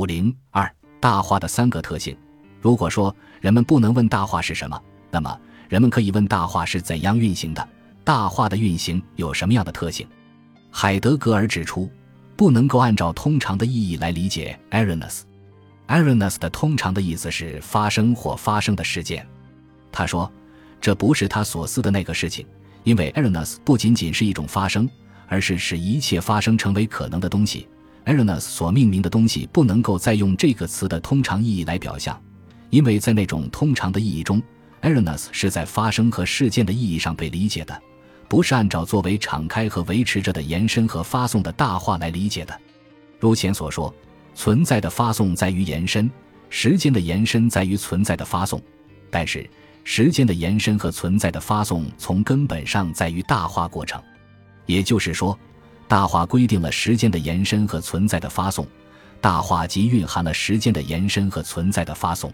五零二大话的三个特性。如果说人们不能问大话是什么，那么人们可以问大话是怎样运行的？大话的运行有什么样的特性？海德格尔指出，不能够按照通常的意义来理解 a r o n e s a r o n e s 的通常的意思是发生或发生的事件。他说，这不是他所思的那个事情，因为 a r o n e s 不仅仅是一种发生，而是使一切发生成为可能的东西。A r o n e s 所命名的东西不能够再用这个词的通常意义来表象，因为在那种通常的意义中 a r o n e s 是在发生和事件的意义上被理解的。不是按照作为敞开和维持着的延伸和发送的大话来理解的。如前所说，存在的发送在于延伸，时间的延伸在于存在的发送。但是，时间的延伸和存在的发送从根本上在于大话过程。也就是说，大话规定了时间的延伸和存在的发送，大话即蕴含了时间的延伸和存在的发送。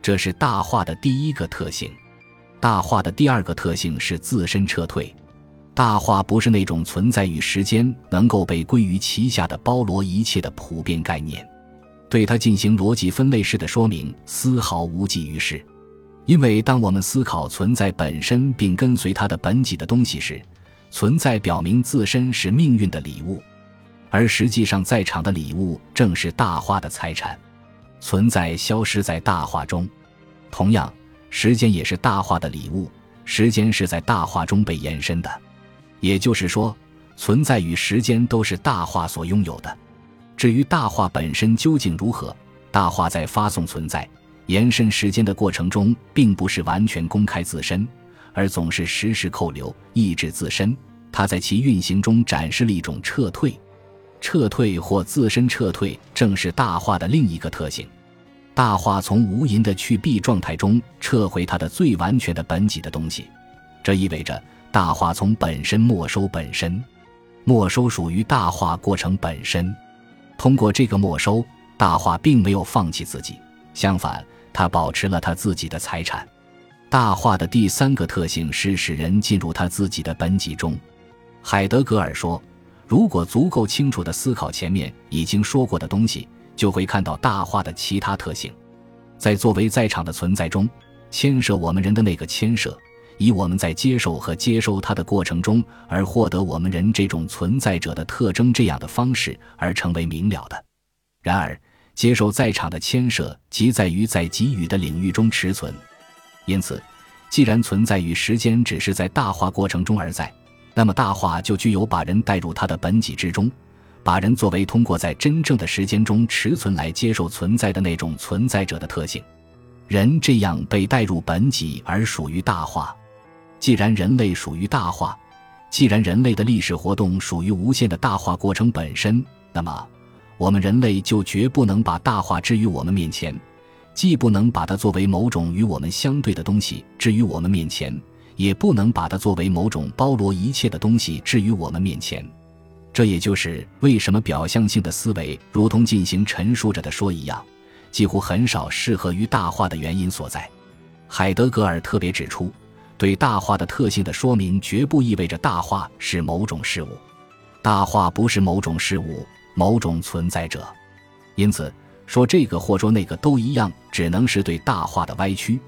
这是大话的第一个特性。大话的第二个特性是自身撤退。大话不是那种存在于时间能够被归于其下的包罗一切的普遍概念，对它进行逻辑分类式的说明丝毫无济于事。因为当我们思考存在本身并跟随它的本己的东西时，存在表明自身是命运的礼物，而实际上在场的礼物正是大化的财产。存在消失在大话中，同样，时间也是大话的礼物，时间是在大话中被延伸的。也就是说，存在与时间都是大话所拥有的。至于大话本身究竟如何，大话在发送存在、延伸时间的过程中，并不是完全公开自身，而总是时时扣留、抑制自身。它在其运行中展示了一种撤退，撤退或自身撤退，正是大化的另一个特性。大化从无垠的去蔽状态中撤回它的最完全的本己的东西，这意味着。大化从本身没收本身，没收属于大化过程本身。通过这个没收，大化并没有放弃自己，相反，他保持了他自己的财产。大话的第三个特性是使人进入他自己的本己中。海德格尔说：“如果足够清楚地思考前面已经说过的东西，就会看到大话的其他特性，在作为在场的存在中，牵涉我们人的那个牵涉。”以我们在接受和接收它的过程中而获得我们人这种存在者的特征这样的方式而成为明了的。然而，接受在场的牵涉即在于在给予的领域中持存。因此，既然存在与时间只是在大化过程中而在，那么大化就具有把人带入它的本己之中，把人作为通过在真正的时间中持存来接受存在的那种存在者的特性。人这样被带入本己而属于大化。既然人类属于大化，既然人类的历史活动属于无限的大化过程本身，那么我们人类就绝不能把大化置于我们面前，既不能把它作为某种与我们相对的东西置于我们面前，也不能把它作为某种包罗一切的东西置于我们面前。这也就是为什么表象性的思维如同进行陈述着的说一样，几乎很少适合于大化的原因所在。海德格尔特别指出。对大话的特性的说明，绝不意味着大话是某种事物。大话不是某种事物、某种存在者，因此说这个或说那个都一样，只能是对大话的歪曲，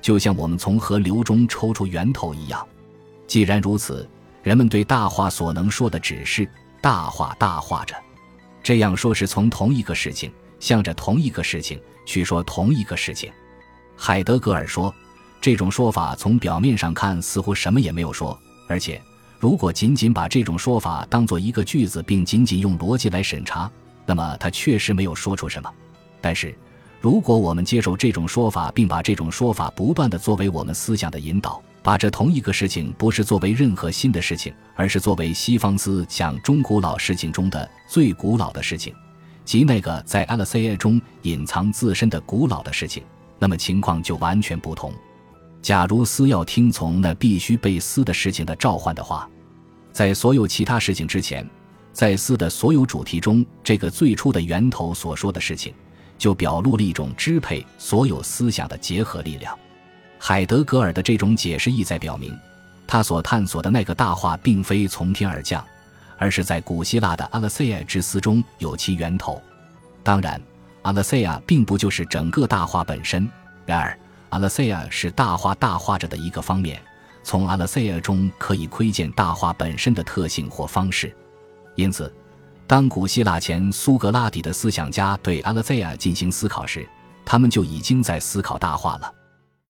就像我们从河流中抽出源头一样。既然如此，人们对大话所能说的只是大话大话着，这样说是从同一个事情，向着同一个事情去说同一个事情。海德格尔说。这种说法从表面上看似乎什么也没有说，而且如果仅仅把这种说法当做一个句子，并仅仅用逻辑来审查，那么他确实没有说出什么。但是，如果我们接受这种说法，并把这种说法不断的作为我们思想的引导，把这同一个事情不是作为任何新的事情，而是作为西方思想中古老事情中的最古老的事情，即那个在 L C A 中隐藏自身的古老的事情，那么情况就完全不同。假如思要听从那必须被思的事情的召唤的话，在所有其他事情之前，在思的所有主题中，这个最初的源头所说的事情，就表露了一种支配所有思想的结合力量。海德格尔的这种解释意在表明，他所探索的那个大话并非从天而降，而是在古希腊的阿勒塞耶之思中有其源头。当然，阿拉塞亚并不就是整个大话本身。然而，阿拉塞亚是大话大化着的一个方面，从阿拉塞亚中可以窥见大话本身的特性或方式。因此，当古希腊前苏格拉底的思想家对阿勒塞亚进行思考时，他们就已经在思考大话了。